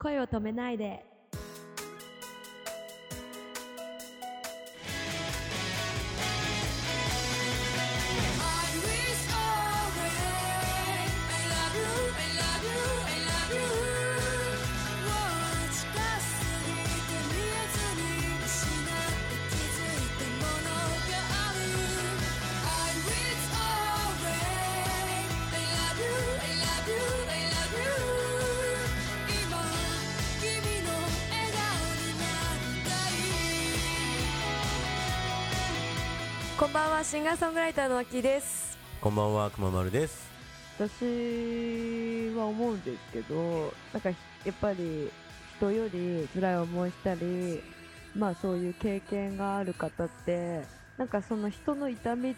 声を止めないで。こんばんは、シンガーソングライターのあきです。こんばんは、くままるです。私は思うんですけど、なんかやっぱり人より辛い思いしたり、まあそういう経験がある方って、なんかその人の痛み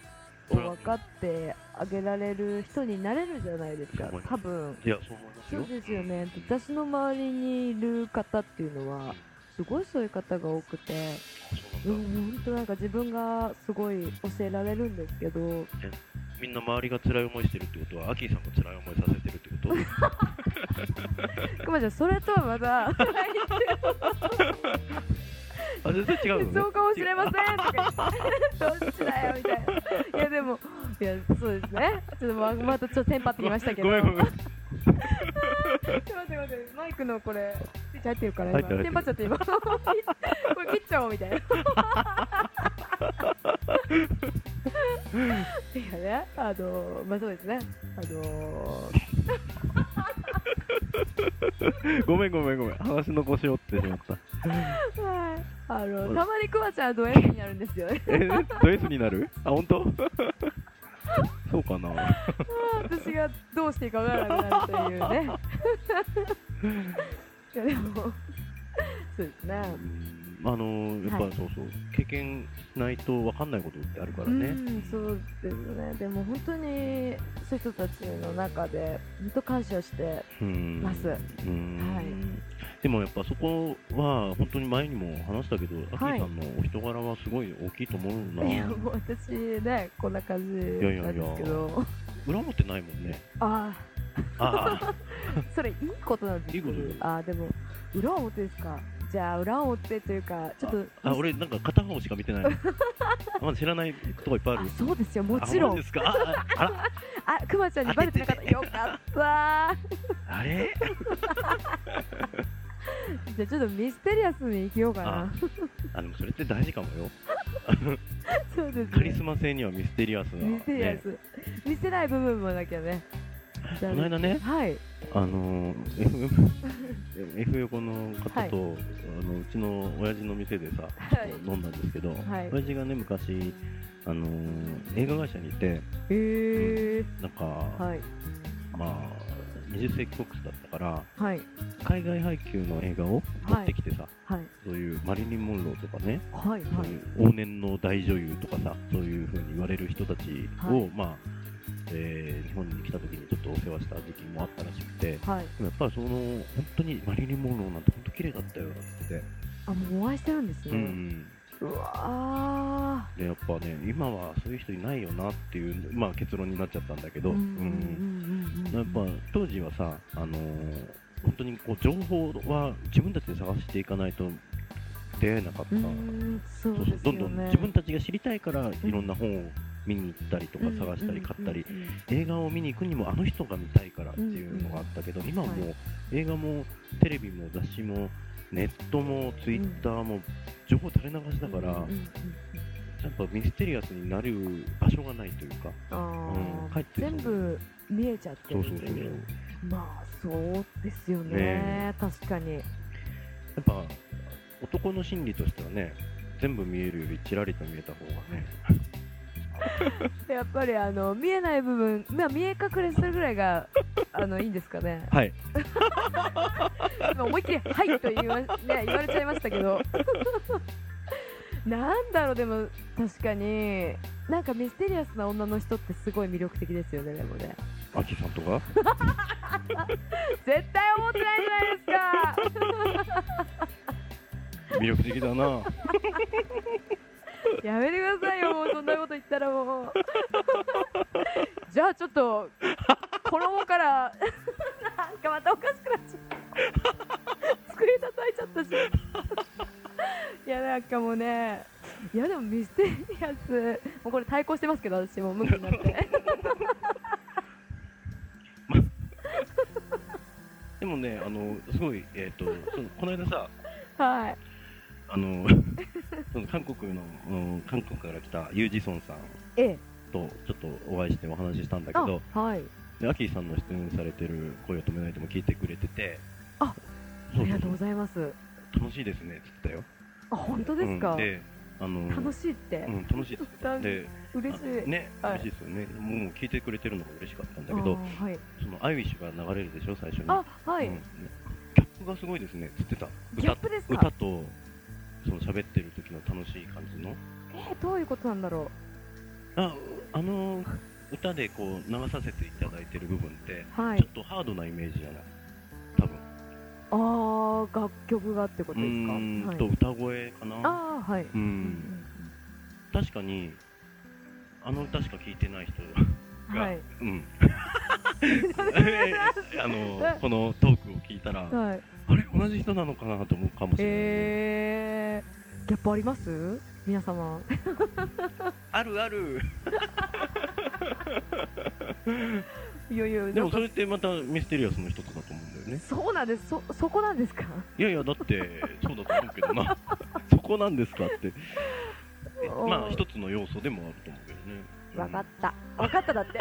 を分かってあげられる人になれるじゃないですか多分。いや、そう思いますよ。そうですよね。私の周りにいる方っていうのは、すごいそういう方が多くて、んだ。ん、本当なんか自分がすごい教えられるんですけど、みんな周りが辛い思いしてるってことは、アキーさんが辛い思いさせてるってこと？くまちゃん、それとはまだ、あ、全然違うのね。そうかもしれませんとかどっちだよみたいな。いや、でも、いや、そうですね。ちょっとままたちょっとテンパってきましたけど。ごめんごめん。待って待って、マイクのこれ、入ってるから、今。テンパっちゃって、今。これ切っちゃおうみたいな。いやね、あの、まあそうですね。あの ごめんごめんごめん。話の腰折ってしまった。はい。あの、たまにくまちゃんはド S になるんですよね。え、ド S になる？あ、本当？そうかな。私がどうしていいかわからなくなるというね。いやでも、そうですね。あのやっぱはい。そうそう、経験しないと分かんないことってあるからうね。ん、そうですね。でも本当にそういう人たちの中で本当感謝してうんます。うん。はい。でもやっぱそこは本当に前にも話したけど、アキはいーさんのお人柄はすごい大きいと思うな。いやもう私ねこんな感じなんですけど。裏持ってないもんね。あああ それいいことなんですよ。あーでも裏表ですか。じゃあ裏表というかちょっとあ、あ俺なんか片方しか見てないの。まだ知らないとこいっぱいある。あそうですよもちろん。あそうですか？あ、くま ちゃんにバレてなかった。よかった。あれ？じゃあちょっとミステリアスに生きようかあな。あ、でもそれって大事かもよ。そうですね。カリスマ性にはミステリアスな。ミステリアねス、見せない部分もなきゃねこの間ねはい。あの F 横の方と、はい。あのうちの親父の店でさ、はい。飲んだんですけど、はい。親父がね昔、あのー映画会社にいてへえなんか、はい。まあ20世紀フォッだったからはい。海外配給の映画を撮ってきてさ、はい。そういうマリリン・モンローとかね、はいはい。そういう往年の大女優とかさそういう風に言われる人たちを、はい。まあえー日本に来た時にちょっとお世話した時期もあったらしくて、はい。でもやっぱりその本当にマリリン・モンローなんて本当綺麗だったよなんて言って。て、あもうお会いしてるんですうね、ん、うわでやっぱね今はそういう人いないよなっていう、まあ、結論になっちゃったんだけど、やっぱ当時はさ、あのー本当にこう情報は自分たちで探していかないと出会えなかった、そうどんどん自分たちが知りたいからいろんな本を見に行ったりとか探したり買ったり、映画を見に行くにもあの人が見たいからっていうのがあったけど、今はもう映画もテレビも雑誌もネットもツイッターも情報垂れ流しだから、やっぱミステリアスになる場所がないというか、あうん全部見えちゃってるっていう。まあそうですよね。ね確かに。やっぱ男の心理としてはね全部見えるよりちらりと見えた方がね やっぱりあの見えない部分、まあ、見え隠れするぐらいがあのいいんですかね。はい。今思いっきり「はい」と言わ,、ね、言われちゃいましたけど。なんだろうでも確かに。なんかミステリアスな女の人ってすごい魅力的ですよねでもね。アキさんとか？絶対思ってないじゃないですか。魅力的だな やめてくださいよもうそんなこと言ったらもう。じゃあちょっと衣からなんかまたおかしくなっちゃった。机叩いちゃったし。いやなんかもうねいやでもミステリアス。もうこれ対抗してますけど私も無理になって、でもねあのすごいえっ、ー、とこの間さはい。あの韓国の、うん韓国から来たユージソンさんええ。とちょっとお会いしてお話ししたんだけあど、はい。でアキーさんの出演されてる声を止めないとも聞いてくれてて、あそありがとうございます。楽しいですねっつってたよ。あ本当ですか、うんで、あの楽しいって、うん、楽しい。っつってた。で、嬉しい。あね、はい。嬉しいですよね。もう聞いてくれてるのが嬉しかったんだけあど、ーはい。そのアイウィッシュが流れるでしょ最初に。あはい、うん。ギャップがすごいですねっつってた。ギャップですか？歌とその喋ってる時の楽しい感じの？えーどういうことなんだろあ、あの歌でこう流させていただいてる部分って、うはいちょっとハードなイメージじゃない。多分。あー楽曲がってことうですか？ーんはいと歌声かな。ああはい、ううんん。確かにあの歌しか聞いてない人が、はいうん。あのこのトークを聞いたら、はいあれ同じ人なのかなと思うかもしれない、えー、ギャップあります？皆様。あるある。いやいやでもそれってまたミステリアスの一つだと思うんだよね。そうなんです。そそこなんですか？いやいやだってそうだと思うけどな。そこなんですかって。まあ一つの要素でもあると思うけどね。わかった。わかっただって。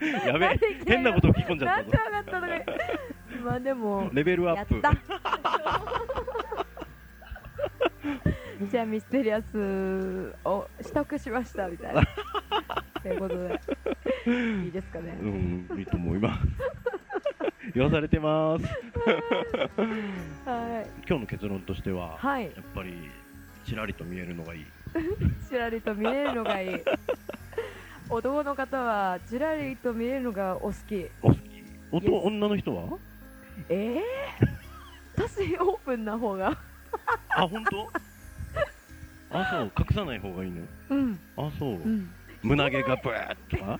うん。やべえ。変なこと吹き込んじゃなんでったぞ。わかったのかまあでもレベルアップ。やった じゃあミステリアスを取得しましたみたいなということでいいですかねうんいいと思います。言わされてます。はい今日の結論としては、はいやっぱりちらりと見えるのがいい。ちらりと見えるのがいい男の方はちらりと見えるのがお好きお好き。女の人は？ええ私オープンな方があ本当？あそう隠さない方がいいの？うんあそう。うん胸毛がブーッとか。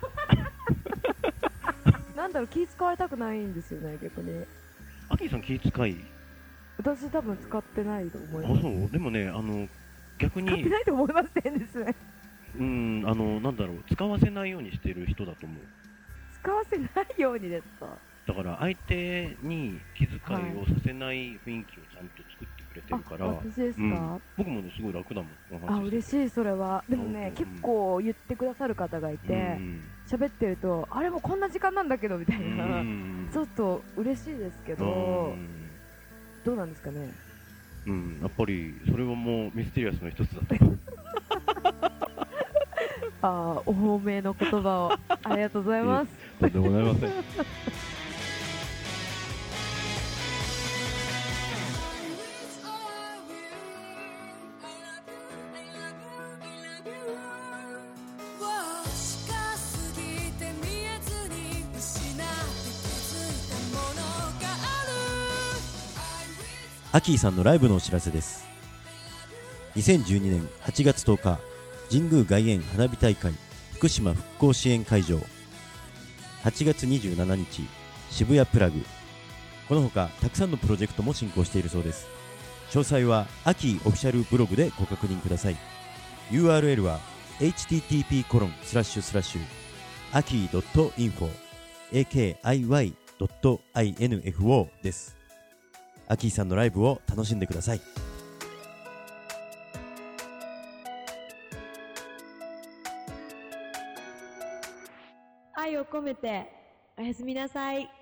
なんだろう気使われたくないんですよね逆にアキーさん気遣い？私多分使ってないと思あいますそう。でもねあの逆使ってにないと思いますって変ですねうんあのなんだろう使わせないようにしてる人だと思う。使わせないようにですか？だから相手に気遣いをさせない雰囲気をちゃんと作ってくれてあるから、私ですか、うん。僕もねすごい楽だもんあ嬉いしいそれは。でもね、うん結構言ってくださる方がいて喋、ってるとあれもうこんな時間なんだけどみたいうんな、うんちょっと嬉しいですけど、どうなんですかね？うんうんやっぱりそれはもうミステリアスの一つだと。あーお褒めの言葉を。ありがとうございます。とんでもございません アキーさんのライブのお知らせです。2012年8月10日神宮外苑花火大会福島復興支援会場。8月27日渋谷プラグ。このほかたくさんのプロジェクトも進行しているそうです。詳細はアキーオフィシャルブログでご確認ください。URL は http コロンスラッシュスラッシュアキー .info akiy.info です。アキーさんのライブを楽しんでください。愛を込めておやすみなさい。